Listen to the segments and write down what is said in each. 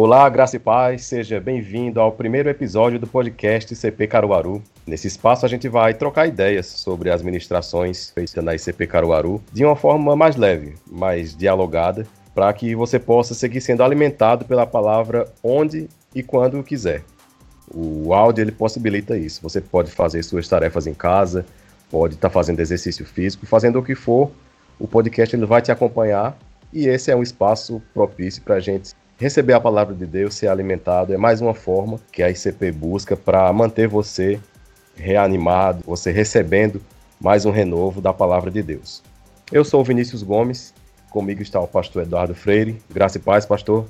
Olá, graça e paz, seja bem-vindo ao primeiro episódio do podcast CP Caruaru. Nesse espaço a gente vai trocar ideias sobre as ministrações feitas na ICP Caruaru de uma forma mais leve, mais dialogada, para que você possa seguir sendo alimentado pela palavra onde e quando quiser. O áudio ele possibilita isso. Você pode fazer suas tarefas em casa, pode estar tá fazendo exercício físico, fazendo o que for. O podcast ele vai te acompanhar e esse é um espaço propício para a gente receber a palavra de Deus, ser alimentado, é mais uma forma que a ICP busca para manter você reanimado, você recebendo mais um renovo da palavra de Deus. Eu sou o Vinícius Gomes, comigo está o pastor Eduardo Freire. Graça e paz, pastor.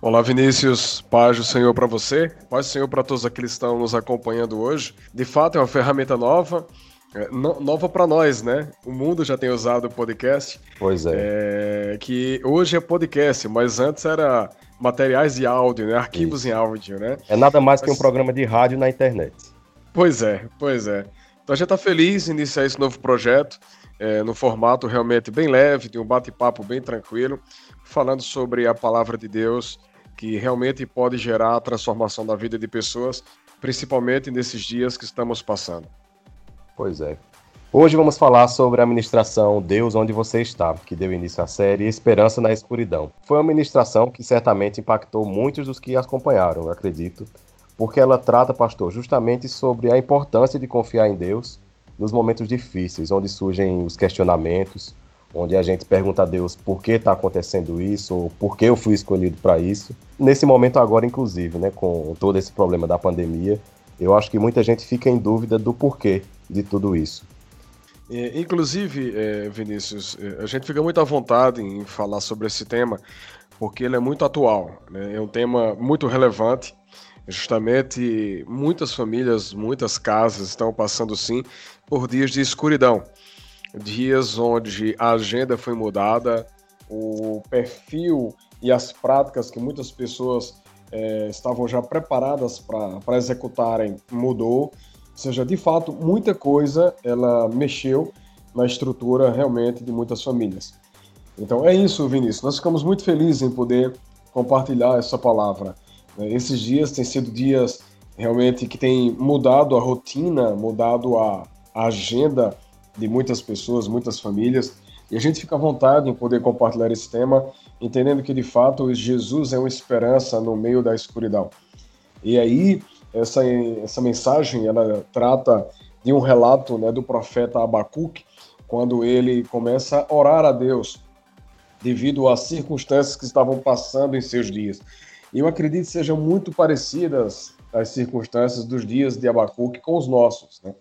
Olá, Vinícius. Paz do Senhor para você, paz do Senhor para todos aqueles que estão nos acompanhando hoje. De fato, é uma ferramenta nova é, nova para nós, né? O mundo já tem usado o podcast. Pois é. é. Que hoje é podcast, mas antes era materiais de áudio, né? Arquivos Isso. em áudio, né? É nada mais mas... que um programa de rádio na internet. Pois é, pois é. Então a gente está feliz em iniciar esse novo projeto, é, no formato realmente bem leve, de um bate-papo bem tranquilo, falando sobre a palavra de Deus, que realmente pode gerar a transformação da vida de pessoas, principalmente nesses dias que estamos passando. Pois é. Hoje vamos falar sobre a ministração Deus Onde Você Está, que deu início à série Esperança na Escuridão. Foi uma ministração que certamente impactou muitos dos que acompanharam, acredito, porque ela trata, pastor, justamente sobre a importância de confiar em Deus nos momentos difíceis, onde surgem os questionamentos, onde a gente pergunta a Deus por que está acontecendo isso, ou por que eu fui escolhido para isso. Nesse momento agora, inclusive, né, com todo esse problema da pandemia, eu acho que muita gente fica em dúvida do porquê de tudo isso. É, inclusive, é, Vinícius, é, a gente fica muito à vontade em falar sobre esse tema, porque ele é muito atual, né? é um tema muito relevante. Justamente, muitas famílias, muitas casas estão passando, sim, por dias de escuridão. Dias onde a agenda foi mudada, o perfil e as práticas que muitas pessoas é, estavam já preparadas para executarem mudou seja, de fato, muita coisa ela mexeu na estrutura realmente de muitas famílias. Então é isso, Vinícius. Nós ficamos muito felizes em poder compartilhar essa palavra. Né? Esses dias têm sido dias realmente que têm mudado a rotina, mudado a, a agenda de muitas pessoas, muitas famílias. E a gente fica à vontade em poder compartilhar esse tema, entendendo que de fato Jesus é uma esperança no meio da escuridão. E aí essa, essa mensagem ela trata de um relato né, do profeta Abacuque, quando ele começa a orar a Deus devido às circunstâncias que estavam passando em seus dias. E eu acredito que sejam muito parecidas as circunstâncias dos dias de Abacuque com os nossos. Né?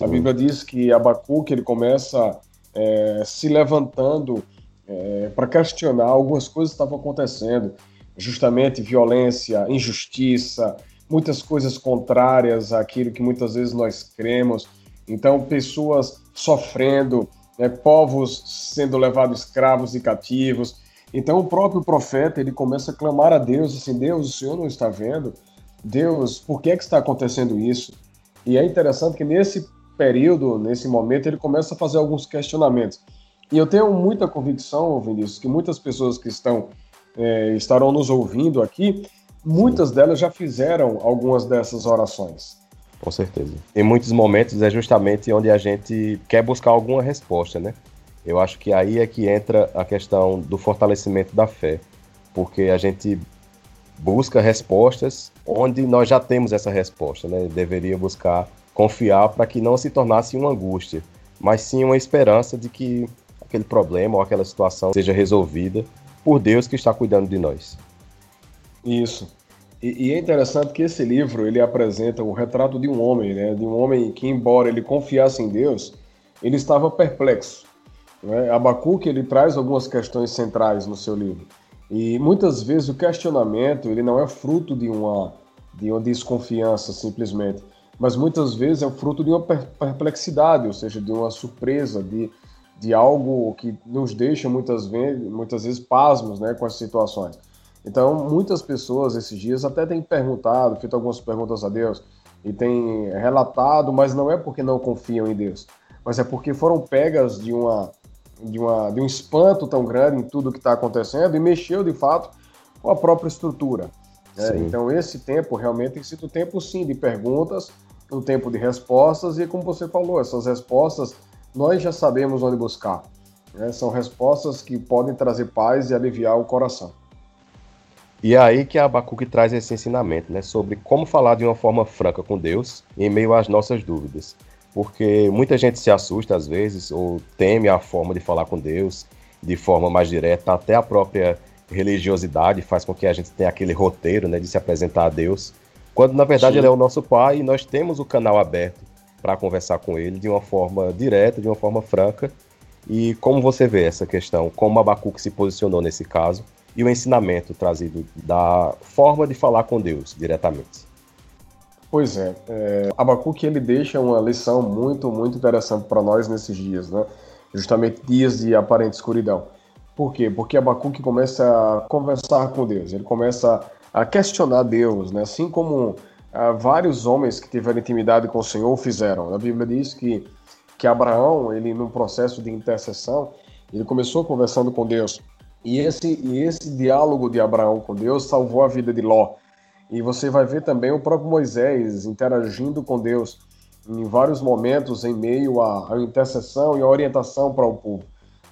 A Bíblia diz que Abacuque ele começa é, se levantando é, para questionar algumas coisas que estavam acontecendo, justamente violência, injustiça, muitas coisas contrárias àquilo que muitas vezes nós cremos. Então, pessoas sofrendo, né, povos sendo levados escravos e cativos. Então, o próprio profeta ele começa a clamar a Deus assim: Deus, o Senhor não está vendo? Deus, por que, é que está acontecendo isso? E é interessante que nesse período, nesse momento, ele começa a fazer alguns questionamentos. E eu tenho muita convicção, Vinícius, que muitas pessoas que estão é, estarão nos ouvindo aqui, muitas delas já fizeram algumas dessas orações. Com certeza. Em muitos momentos é justamente onde a gente quer buscar alguma resposta, né? Eu acho que aí é que entra a questão do fortalecimento da fé, porque a gente busca respostas onde nós já temos essa resposta, né? Deveria buscar confiar para que não se tornasse uma angústia, mas sim uma esperança de que aquele problema ou aquela situação seja resolvida por Deus que está cuidando de nós. Isso. E, e, é interessante que esse livro ele apresenta o retrato de um homem, né? De um homem que, embora ele confiasse em Deus, ele estava perplexo. Né? Abacuque ele traz algumas questões centrais no seu livro. E muitas vezes o questionamento ele não é fruto de uma de uma desconfiança simplesmente, mas muitas vezes é fruto de uma perplexidade, ou seja, de uma surpresa, de, de algo que nos deixa muitas vezes, muitas vezes pasmos né, com as situações. Então, muitas pessoas esses dias até têm perguntado, feito algumas perguntas a Deus, e têm relatado, mas não é porque não confiam em Deus, mas é porque foram pegas de, uma, de, uma, de um espanto tão grande em tudo que está acontecendo e mexeu de fato ou a própria estrutura. Né? Então, esse tempo realmente tem sido um tempo, sim, de perguntas, um tempo de respostas, e como você falou, essas respostas nós já sabemos onde buscar. Né? São respostas que podem trazer paz e aliviar o coração. E é aí que a Abacuque traz esse ensinamento, né, sobre como falar de uma forma franca com Deus em meio às nossas dúvidas. Porque muita gente se assusta às vezes ou teme a forma de falar com Deus de forma mais direta, até a própria religiosidade faz com que a gente tenha aquele roteiro, né, de se apresentar a Deus, quando na verdade Sim. ele é o nosso pai e nós temos o canal aberto para conversar com ele de uma forma direta, de uma forma franca. E como você vê essa questão, como Abacuque se posicionou nesse caso e o ensinamento trazido da forma de falar com Deus diretamente. Pois é, é Abacuque ele deixa uma lição muito, muito interessante para nós nesses dias, né? Justamente dias de aparente escuridão. Por quê? Porque Abacuque começa a conversar com Deus, ele começa a questionar Deus, né? Assim como ah, vários homens que tiveram intimidade com o Senhor fizeram. A Bíblia diz que que Abraão, ele num processo de intercessão, ele começou conversando com Deus e esse, e esse diálogo de Abraão com Deus salvou a vida de Ló. E você vai ver também o próprio Moisés interagindo com Deus em vários momentos em meio à, à intercessão e à orientação para o povo.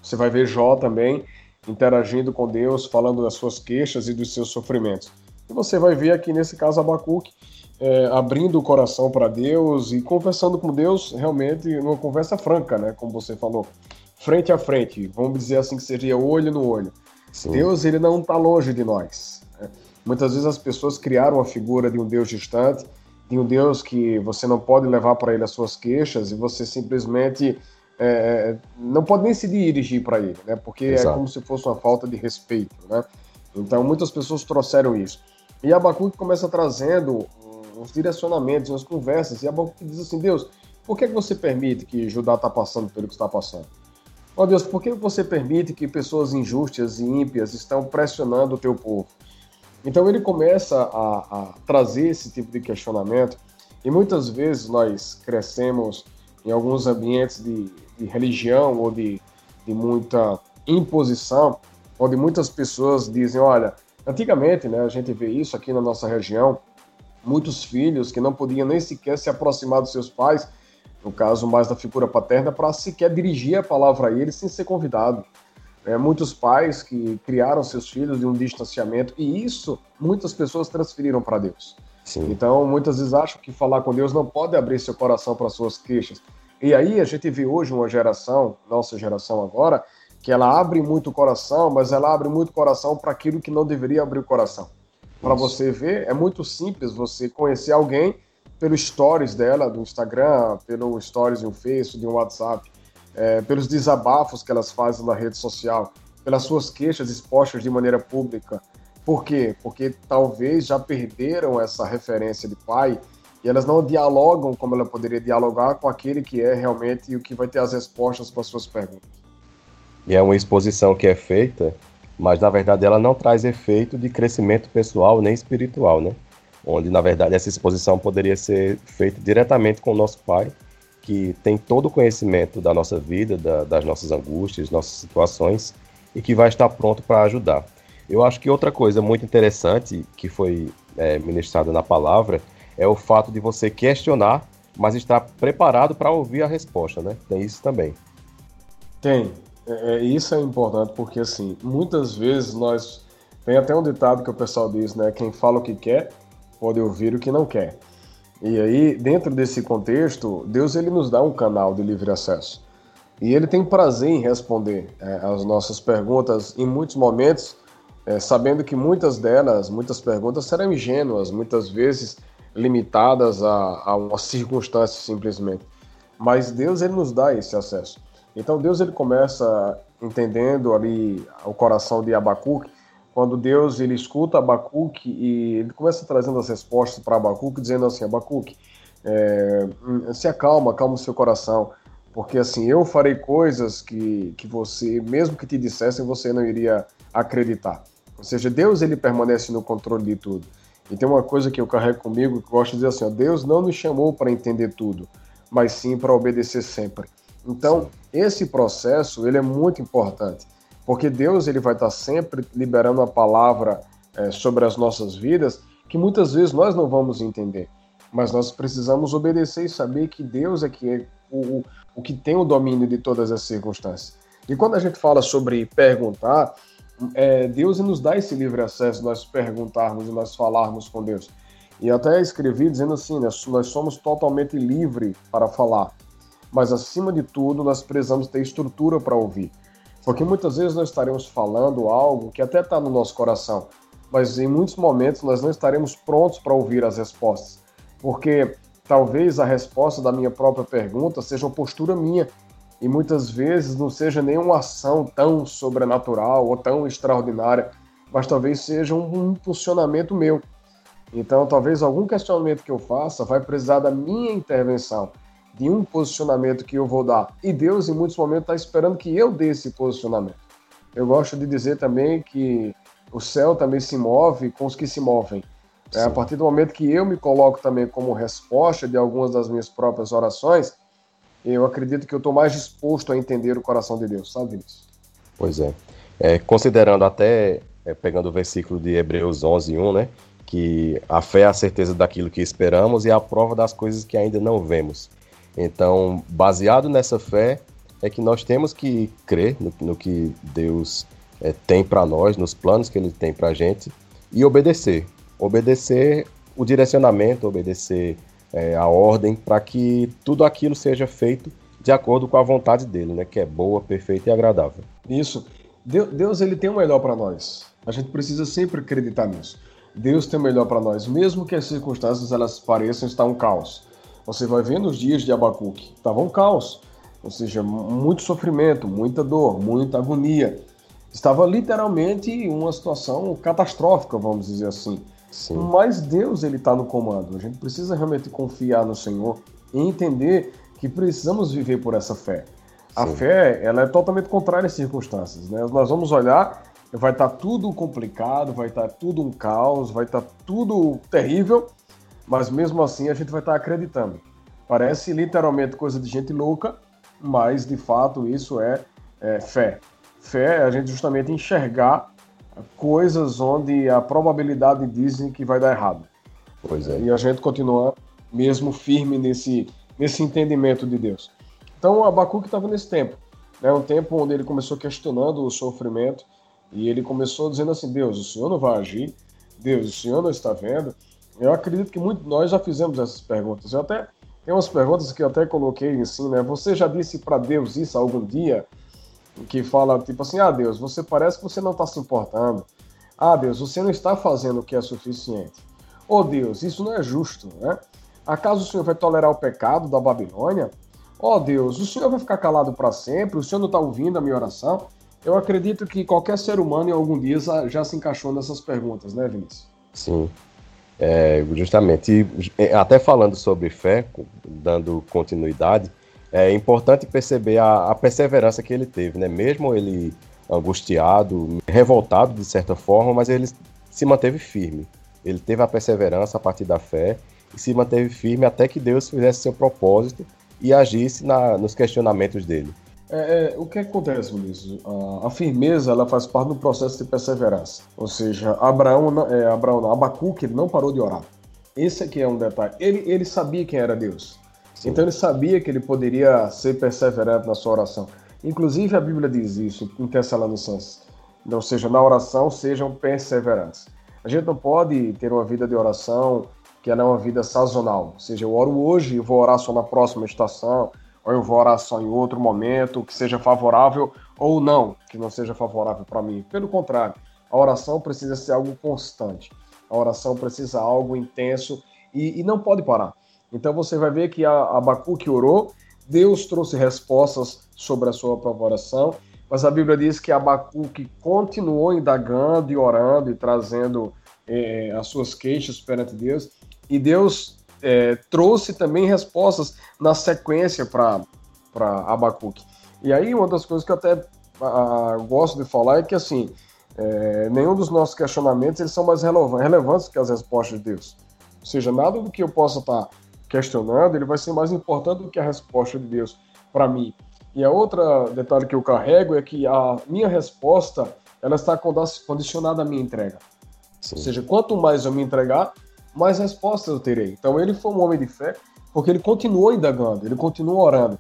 Você vai ver Jó também interagindo com Deus, falando das suas queixas e dos seus sofrimentos. E você vai ver aqui nesse caso Abacuque é, abrindo o coração para Deus e conversando com Deus realmente numa conversa franca, né? Como você falou, frente a frente. Vamos dizer assim que seria olho no olho. Sim. Deus ele não está longe de nós. Né? Muitas vezes as pessoas criaram a figura de um Deus distante, de um Deus que você não pode levar para ele as suas queixas e você simplesmente é, não pode nem se dirigir para ele, né? Porque é Exato. é como se fosse uma falta de respeito, né? Então muitas pessoas trouxeram isso. E Abacuque começa trazendo uns direcionamentos, umas conversas, e Abacuque diz assim, Deus, por que, que você permite que Judá está passando pelo que está passando? Ó oh, Deus, por que você permite que pessoas injustas e ímpias estão pressionando o teu povo? Então ele começa a, a trazer esse tipo de questionamento e muitas vezes nós crescemos em alguns ambientes de, de religião ou de, de muita imposição, onde muitas pessoas dizem, olha, antigamente, né, a gente vê isso aqui na nossa região, muitos filhos que não podiam nem sequer se aproximar dos seus pais no caso mais da figura paterna, para sequer dirigir a palavra a eles sem ser convidado. É, muitos pais que criaram seus filhos de um distanciamento, e isso muitas pessoas transferiram para Deus. Sim. Então, muitas vezes acham que falar com Deus não pode abrir seu coração para suas queixas. E aí a gente vê hoje uma geração, nossa geração agora, que ela abre muito o coração, mas ela abre muito o coração para aquilo que não deveria abrir o coração. Para você ver, é muito simples você conhecer alguém pelos stories dela, do Instagram, pelo stories no Facebook, de um WhatsApp, é, pelos desabafos que elas fazem na rede social, pelas suas queixas expostas de maneira pública. Por quê? Porque talvez já perderam essa referência de pai e elas não dialogam como ela poderia dialogar com aquele que é realmente o que vai ter as respostas para suas perguntas. E é uma exposição que é feita, mas na verdade ela não traz efeito de crescimento pessoal nem espiritual, né? Onde na verdade essa exposição poderia ser feita diretamente com o nosso pai, que tem todo o conhecimento da nossa vida, da, das nossas angústias, nossas situações e que vai estar pronto para ajudar. Eu acho que outra coisa muito interessante que foi é, ministrada na palavra é o fato de você questionar, mas estar preparado para ouvir a resposta, né? Tem isso também. Tem. É, é, isso é importante porque assim, muitas vezes nós tem até um ditado que o pessoal diz, né? Quem fala o que quer pode ouvir o que não quer. E aí, dentro desse contexto, Deus ele nos dá um canal de livre acesso. E ele tem prazer em responder é, às nossas perguntas em muitos momentos, é, sabendo que muitas delas, muitas perguntas serão ingênuas, muitas vezes limitadas a, a uma circunstância simplesmente. Mas Deus ele nos dá esse acesso. Então Deus ele começa entendendo ali o coração de Abacuque, quando Deus ele escuta Abacuque e ele começa trazendo as respostas para Abacuque, dizendo assim, Abacuque, é, se acalma, acalma o seu coração, porque assim, eu farei coisas que, que você, mesmo que te dissessem, você não iria acreditar. Ou seja, Deus ele permanece no controle de tudo. E tem uma coisa que eu carrego comigo, que eu gosto de dizer assim, ó, Deus não nos chamou para entender tudo, mas sim para obedecer sempre. Então, esse processo, ele é muito importante. Porque Deus ele vai estar sempre liberando a palavra é, sobre as nossas vidas que muitas vezes nós não vamos entender. Mas nós precisamos obedecer e saber que Deus é que é o, o que tem o domínio de todas as circunstâncias. E quando a gente fala sobre perguntar, é, Deus nos dá esse livre acesso, nós perguntarmos e nós falarmos com Deus. E até escrevi dizendo assim, né, nós somos totalmente livres para falar, mas acima de tudo nós precisamos ter estrutura para ouvir. Porque muitas vezes nós estaremos falando algo que até está no nosso coração, mas em muitos momentos nós não estaremos prontos para ouvir as respostas. Porque talvez a resposta da minha própria pergunta seja uma postura minha e muitas vezes não seja nenhuma ação tão sobrenatural ou tão extraordinária, mas talvez seja um impulsionamento meu. Então, talvez algum questionamento que eu faça vai precisar da minha intervenção, de um posicionamento que eu vou dar. E Deus, em muitos momentos, está esperando que eu dê esse posicionamento. Eu gosto de dizer também que o céu também se move com os que se movem. É, a partir do momento que eu me coloco também como resposta de algumas das minhas próprias orações, eu acredito que eu estou mais disposto a entender o coração de Deus, sabe, Vinícius? Pois é. é considerando até, é, pegando o versículo de Hebreus 11, 1, né? Que a fé é a certeza daquilo que esperamos e a prova das coisas que ainda não vemos. Então, baseado nessa fé, é que nós temos que crer no, no que Deus é, tem para nós, nos planos que Ele tem para a gente, e obedecer. Obedecer o direcionamento, obedecer é, a ordem para que tudo aquilo seja feito de acordo com a vontade dele, né? Que é boa, perfeita e agradável. Isso. Deus ele tem o melhor para nós. A gente precisa sempre acreditar nisso. Deus tem o melhor para nós, mesmo que as circunstâncias elas pareçam estar um caos. Você vai ver nos dias de Abacuque, estava um caos, ou seja, muito sofrimento, muita dor, muita agonia. Estava literalmente uma situação catastrófica, vamos dizer assim. Sim. Mas Deus ele está no comando. A gente precisa realmente confiar no Senhor e entender que precisamos viver por essa fé. A fé ela é totalmente contrária às circunstâncias. Né? Nós vamos olhar, vai estar tá tudo complicado, vai estar tá tudo um caos, vai estar tá tudo terrível, mas mesmo assim a gente vai estar acreditando. Parece literalmente coisa de gente louca, mas de fato isso é, é fé. Fé é a gente justamente enxergar coisas onde a probabilidade dizem que vai dar errado. Pois é. E a gente continua mesmo firme nesse, nesse entendimento de Deus. Então, Abacuque estava nesse tempo, né? um tempo onde ele começou questionando o sofrimento e ele começou dizendo assim: Deus, o Senhor não vai agir, Deus, o Senhor não está vendo. Eu acredito que muito, nós já fizemos essas perguntas. Eu até tem umas perguntas que eu até coloquei assim, né? Você já disse para Deus isso algum dia? que fala tipo assim: ah, Deus, você parece que você não está se importando. Ah, Deus, você não está fazendo o que é suficiente. Oh, Deus, isso não é justo, né? Acaso o Senhor vai tolerar o pecado da Babilônia? Oh, Deus, o Senhor vai ficar calado para sempre? O Senhor não está ouvindo a minha oração? Eu acredito que qualquer ser humano em algum dia já se encaixou nessas perguntas, né, Vinícius? Sim. É, justamente. E, até falando sobre fé, dando continuidade, é importante perceber a, a, perseverança que ele teve, né? Mesmo ele angustiado, revoltado de certa forma, mas ele se manteve firme. Ele teve a perseverança a partir da fé e se manteve firme até que Deus fizesse seu propósito e agisse na, nos questionamentos dele. É, é, o que acontece, Vinícius? A, a, firmeza ela faz parte do processo de perseverança. Ou seja, Abraão, é, Abraão não, Abacuque não parou de orar. Esse aqui é um detalhe. Ele, ele sabia quem era Deus. Sim. Então ele sabia que ele poderia ser perseverante na sua oração. Inclusive a Bíblia diz isso em Tessalonicenses. Ou seja, na oração sejam perseverantes. A gente não pode ter uma vida de oração que ela é uma vida sazonal. Ou seja, eu oro hoje e vou orar só na próxima estação, ou eu vou orar só em outro momento, que seja favorável ou não, que não seja favorável para mim. Pelo contrário, a oração precisa ser algo constante. A oração precisa ser algo intenso e, e não pode parar. Então você vai ver que a Abacuque orou, Deus trouxe respostas sobre a sua oração, mas a Bíblia diz que Abacuque continuou indagando e orando e trazendo é, as suas queixas perante Deus, e Deus é, trouxe também respostas na sequência para Abacuque. E aí uma das coisas que eu até a, gosto de falar é que assim, é, nenhum dos nossos questionamentos eles são mais relevantes que as respostas de Deus. Ou seja, nada do que eu possa estar questionando, ele vai ser mais importante do que a resposta de Deus para mim. E a outra detalhe que eu carrego é que a minha resposta ela está condicionada à minha entrega. Sim. Ou seja, quanto mais eu me entregar, mais respostas eu terei. Então ele foi um homem de fé, porque ele continuou indagando, ele continuou orando.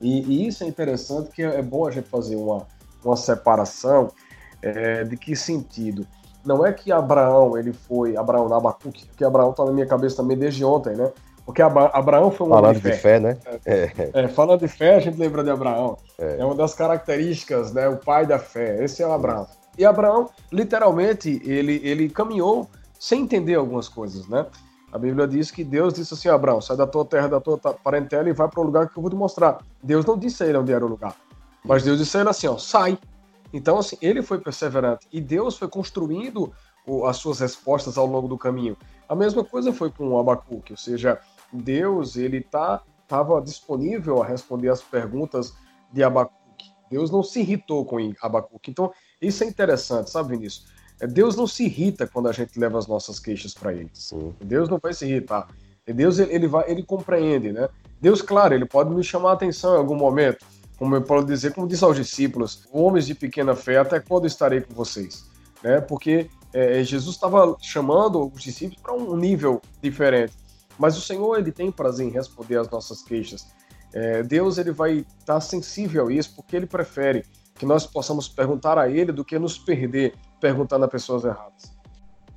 E, e isso é interessante, que é bom a gente fazer uma, uma separação é, de que sentido. Não é que Abraão, ele foi, Abraão, Abacuque, que Abraão está na minha cabeça também desde ontem, né? Porque Abraão foi um falando homem de fé. de fé, né? É, é. falando de fé, a gente lembra de Abraão. É. é. uma das características, né? O pai da fé. Esse é o Abraão. E Abraão, literalmente, ele, ele caminhou sem entender algumas coisas, né? A Bíblia diz que Deus disse assim: Abraão, sai da tua terra, da tua parentela e vai para o lugar que eu vou te mostrar. Deus não disse a ele onde era o lugar, mas Deus disse a ele assim: ó, sai. Então, assim, ele foi perseverante e Deus foi construindo as suas respostas ao longo do caminho. A mesma coisa foi com o Abacuque, ou seja, Deus ele tá estava disponível a responder as perguntas de Abacuque. Deus não se irritou com Abacuque. Então, isso é interessante, sabe, Vinícius? É, Deus não se irrita quando a gente leva as nossas queixas para ele. Sim. Deus não vai se irritar. Deus ele, vai, ele compreende, né? Deus, claro, ele pode nos chamar a atenção em algum momento, como eu posso dizer, como disse aos discípulos, homens de pequena fé, até quando estarei com vocês, né? Porque é, Jesus estava chamando os discípulos para um nível diferente. Mas o Senhor ele tem prazer em responder às nossas queixas. É, Deus ele vai estar tá sensível a isso porque ele prefere que nós possamos perguntar a ele do que nos perder perguntando a pessoas erradas.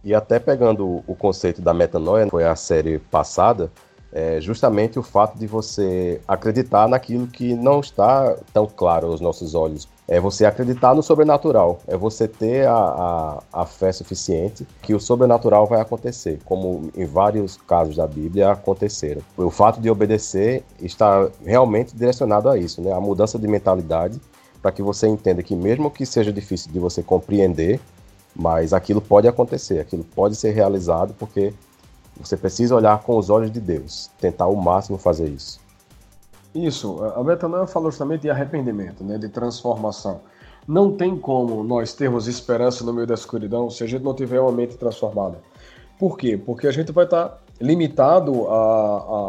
E até pegando o conceito da metanoia, foi a série passada, é justamente o fato de você acreditar naquilo que não está tão claro aos nossos olhos. É você acreditar no sobrenatural, é você ter a, a, a, fé suficiente que o sobrenatural vai acontecer, como em vários casos da Bíblia aconteceram. O fato de obedecer está realmente direcionado a isso, né? a mudança de mentalidade, para que você entenda que, mesmo que seja difícil de você compreender, mas aquilo pode acontecer, aquilo pode ser realizado, porque você precisa olhar com os olhos de Deus, tentar ao máximo fazer isso. Isso, a metanoia falou justamente de arrependimento, né, de transformação. Não tem como nós termos esperança no meio da escuridão se a gente não tiver uma mente transformada. Por quê? Porque a gente vai estar limitado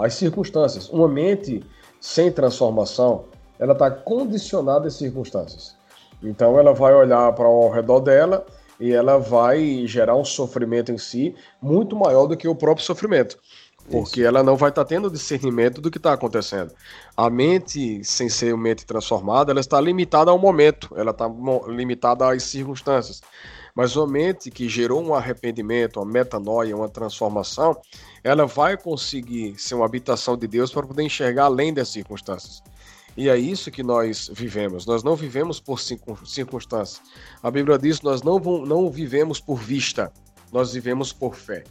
às circunstâncias. Uma mente sem transformação, ela está condicionada às circunstâncias. Então ela vai olhar para ao redor dela e ela vai gerar um sofrimento em si muito maior do que o próprio sofrimento. Porque Isso. ela não vai estar tá tendo discernimento do que está acontecendo. A mente, sem ser uma mente transformada, ela está limitada ao momento, ela está limitada às circunstâncias. Mas uma mente que gerou um arrependimento, uma metanoia, uma transformação, ela vai conseguir ser uma habitação de Deus para poder enxergar além das circunstâncias. E é isso que nós vivemos. Nós não vivemos por circunstâncias. A Bíblia diz que nós não, não vivemos por vista, nós vivemos por fé.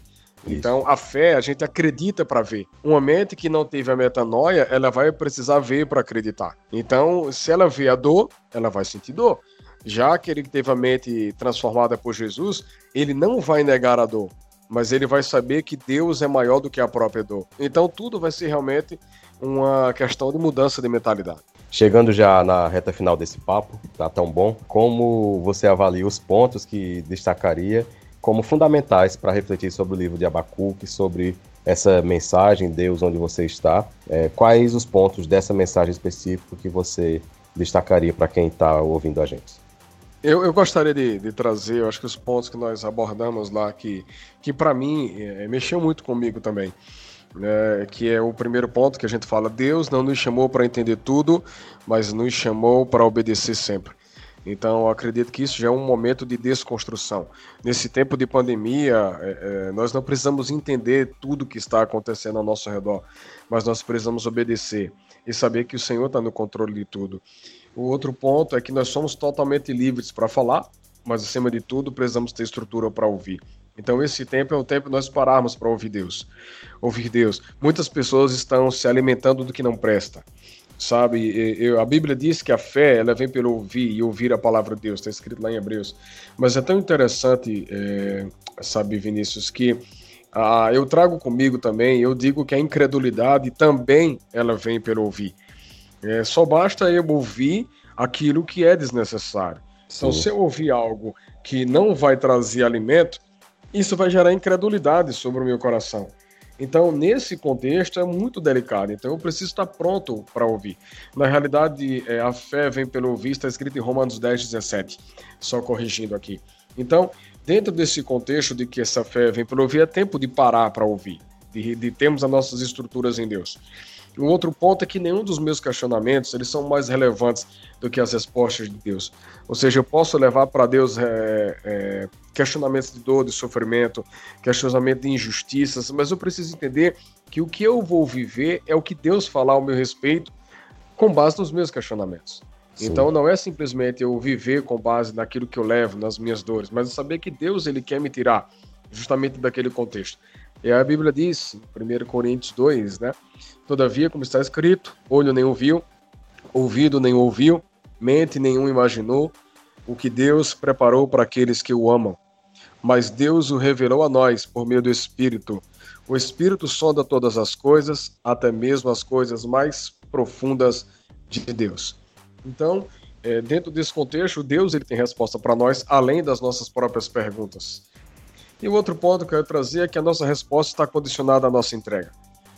Isso. Então, a fé, a gente acredita para ver. Uma mente que não teve a metanoia, ela vai precisar ver para acreditar. Então, se ela vê a dor, ela vai sentir dor. Já que ele teve a mente transformada por Jesus, ele não vai negar a dor, mas ele vai saber que Deus é maior do que a própria dor. Então, tudo vai ser realmente uma questão de mudança de mentalidade. Chegando já na reta final desse papo, tá tão bom, como você avalia os pontos que destacaria como fundamentais para refletir sobre o livro de Abacuque, sobre essa mensagem, Deus onde você está? É, quais os pontos dessa mensagem específica que você destacaria para quem está ouvindo a gente? Eu, eu gostaria de, de, trazer, eu acho que os pontos que nós abordamos lá, que, que para mim é, mexeu muito comigo também né, que é o primeiro ponto que a gente fala: Deus não nos chamou para entender tudo, mas nos chamou para obedecer sempre. Então, acredito que isso já é um momento de desconstrução. Nesse tempo de pandemia, é, é, nós não precisamos entender tudo que está acontecendo ao nosso redor, mas nós precisamos obedecer e saber que o Senhor está no controle de tudo. O outro ponto é que nós somos totalmente livres para falar, mas acima de tudo, precisamos ter estrutura para ouvir. Então esse tempo é um tempo nós pararmos para ouvir Deus. Ouvir Deus. Muitas pessoas estão se alimentando do que não presta. Sabe, eu, a Bíblia diz que a fé ela vem pelo ouvir e ouvir a palavra de Deus, está escrito lá em Hebreus. Mas é tão interessante, é, sabe, Vinícius, que ah, eu trago comigo também, eu digo que a incredulidade também ela vem pelo ouvir. É, só basta eu ouvir aquilo que é desnecessário. Então, Sim. Então, se eu ouvir algo que não vai trazer alimento, isso vai gerar incredulidade sobre o meu coração. Então, nesse contexto, é muito delicado. Então, eu preciso estar pronto para ouvir. Na realidade, é, a fé vem pelo ouvir, está escrito em Romanos 10, 17. Só corrigindo aqui. Então, dentro desse contexto de que essa fé vem para ouvir, é tempo de parar para ouvir, de, de termos as nossas estruturas em Deus. Um outro ponto é que nenhum dos meus questionamentos eles são mais relevantes do que as respostas de Deus. Ou seja, eu posso levar para Deus é, é, questionamentos de dor, de sofrimento, questionamento de injustiças, mas eu preciso entender que o que eu vou viver é o que Deus falar ao meu respeito com base nos meus questionamentos. Sim. Então não é simplesmente eu viver com base naquilo que eu levo, nas minhas dores, mas eu saber que Deus ele quer me tirar justamente daquele contexto. E a Bíblia diz, em 1 Coríntios 2, né? Todavia, como está escrito, olho nem ouviu, ouvido nem ouviu, mente nenhum imaginou o que Deus preparou para aqueles que o amam. Mas Deus o revelou a nós por meio do Espírito. O Espírito sonda todas as coisas, até mesmo as coisas mais profundas de Deus. Então, é, dentro desse contexto, Deus ele tem resposta para nós, além das nossas próprias perguntas. E o outro ponto que eu quero trazer é que a nossa resposta está condicionada à nossa entrega.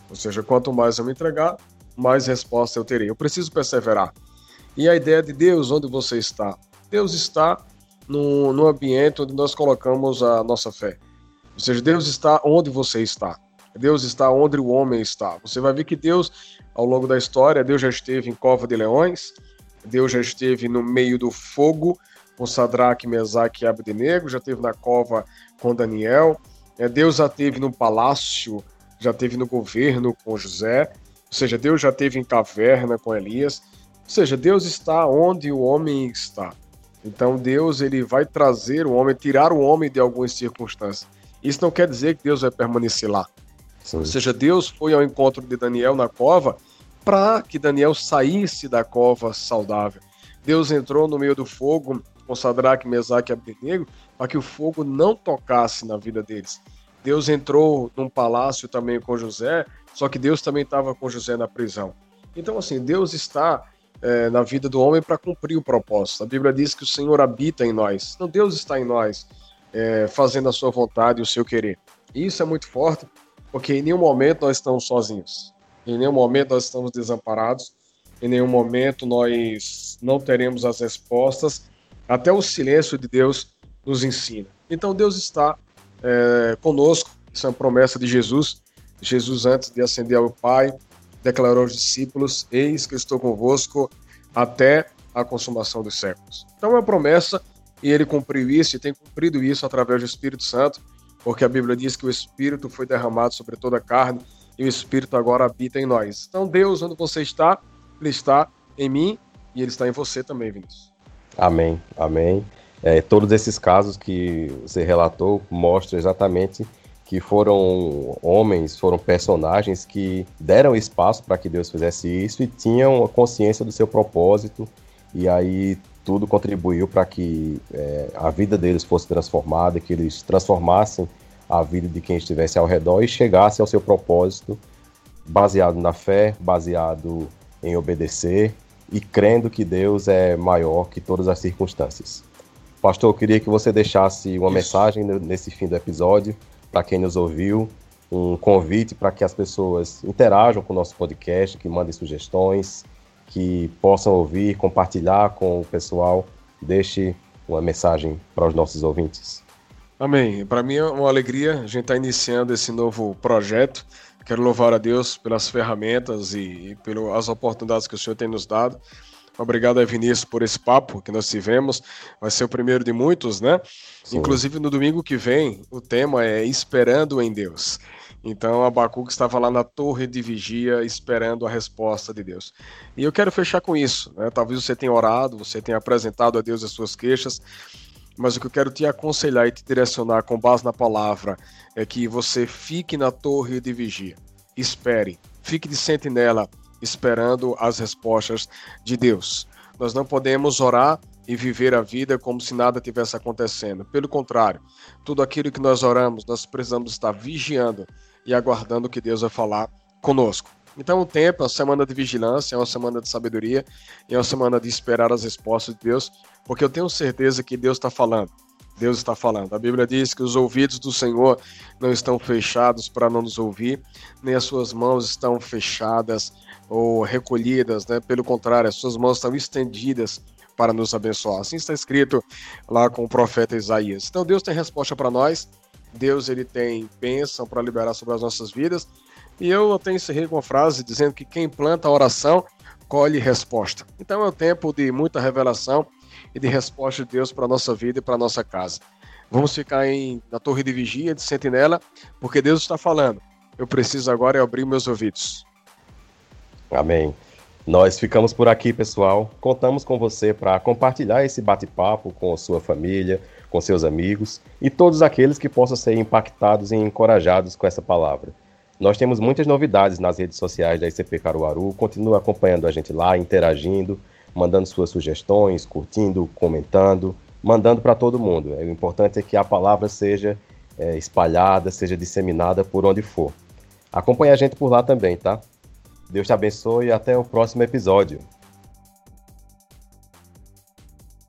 Ou seja, quanto mais eu me entregar, mais resposta eu terei. Eu preciso perseverar. E a ideia de Deus, onde você está? Deus está no, no ambiente onde nós colocamos a nossa fé. Ou seja, Deus está onde você está. Deus está onde o homem está. Você vai ver que Deus, ao longo da história, Deus já esteve em cova de leões, Deus já esteve no meio do fogo, com Sadraque, Mesaque e Abdenego, já teve na cova com Daniel, é, Deus já teve no palácio, já teve no governo com José, ou seja, Deus já teve em caverna com Elias, ou seja, Deus está onde o homem está. Então Deus ele vai trazer o homem, tirar o homem de algumas circunstâncias. Isso não quer dizer que Deus vai permanecer lá. Sim. Ou seja, Deus foi ao encontro de Daniel na cova para que Daniel saísse da cova saudável. Deus entrou no meio do fogo com Sadraque, Mesaque e Abednego, para que o fogo não tocasse na vida deles. Deus entrou num palácio também com José, só que Deus também estava com José na prisão. Então, assim, Deus está é, na vida do homem para cumprir o propósito. A Bíblia diz que o Senhor habita em nós. Então, Deus está em nós, é, fazendo a sua vontade e o seu querer. E isso é muito forte, porque em nenhum momento nós estamos sozinhos. Em nenhum momento nós estamos desamparados. Em nenhum momento nós não teremos as respostas até o silêncio de Deus nos ensina. Então Deus está é, conosco, isso é uma promessa de Jesus. Jesus, antes de ascender ao Pai, declarou aos discípulos: Eis que estou convosco até a consumação dos séculos. Então é uma promessa e ele cumpriu isso e tem cumprido isso através do Espírito Santo, porque a Bíblia diz que o Espírito foi derramado sobre toda a carne e o Espírito agora habita em nós. Então Deus, onde você está, ele está em mim e ele está em você também, Vinícius. Amém, amém. É, todos esses casos que você relatou mostram exatamente que foram homens, foram personagens que deram espaço para que Deus fizesse isso e tinham a consciência do seu propósito, e aí tudo contribuiu para que é, a vida deles fosse transformada, que eles transformassem a vida de quem estivesse ao redor e chegasse ao seu propósito baseado na fé, baseado em obedecer e crendo que Deus é maior que todas as circunstâncias. Pastor, eu queria que você deixasse uma Isso. mensagem nesse fim do episódio para quem nos ouviu, um convite para que as pessoas interajam com o nosso podcast, que mandem sugestões, que possam ouvir, compartilhar com o pessoal. Deixe uma mensagem para os nossos ouvintes. Amém. Para mim é uma alegria a gente estar tá iniciando esse novo projeto Quero louvar a Deus pelas ferramentas e, e pelas oportunidades que o Senhor tem nos dado. Obrigado Vinícius por esse papo que nós tivemos. Vai ser o primeiro de muitos, né? Sim. Inclusive no domingo que vem, o tema é Esperando em Deus. Então Abacuque estava lá na torre de vigia esperando a resposta de Deus. E eu quero fechar com isso. Né? Talvez você tenha orado, você tenha apresentado a Deus as suas queixas, mas o que eu quero te aconselhar e te direcionar com base na palavra é que você fique na torre de vigia. Espere, fique de sentinela, esperando as respostas de Deus. Nós não podemos orar e viver a vida como se nada tivesse acontecendo. Pelo contrário, tudo aquilo que nós oramos, nós precisamos estar vigiando e aguardando que Deus vai falar conosco. Então, o tempo é uma semana de vigilância, é uma semana de sabedoria, é uma semana de esperar as respostas de Deus, porque eu tenho certeza que Deus está falando. Deus está falando. A Bíblia diz que os ouvidos do Senhor não estão fechados para não nos ouvir, nem as suas mãos estão fechadas ou recolhidas, né? Pelo contrário, as suas mãos estão estendidas para nos abençoar. Assim está escrito lá com o profeta Isaías. Então Deus tem resposta para nós. Deus ele tem bênção para liberar sobre as nossas vidas. E eu até encerrei com uma frase dizendo que quem planta a oração colhe resposta. Então é um tempo de muita revelação e de resposta de Deus para a nossa vida e para a nossa casa. Vamos ficar em, na torre de vigia, de sentinela, porque Deus está falando. Eu preciso agora abrir meus ouvidos. Amém. Nós ficamos por aqui, pessoal. Contamos com você para compartilhar esse bate-papo com a sua família, com seus amigos e todos aqueles que possam ser impactados e encorajados com essa palavra. Nós temos muitas novidades nas redes sociais da ICP Caruaru. Continue acompanhando a gente lá, interagindo, mandando suas sugestões, curtindo, comentando, mandando para todo mundo. O importante é que a palavra seja é, espalhada, seja disseminada por onde for. Acompanhe a gente por lá também, tá? Deus te abençoe e até o próximo episódio.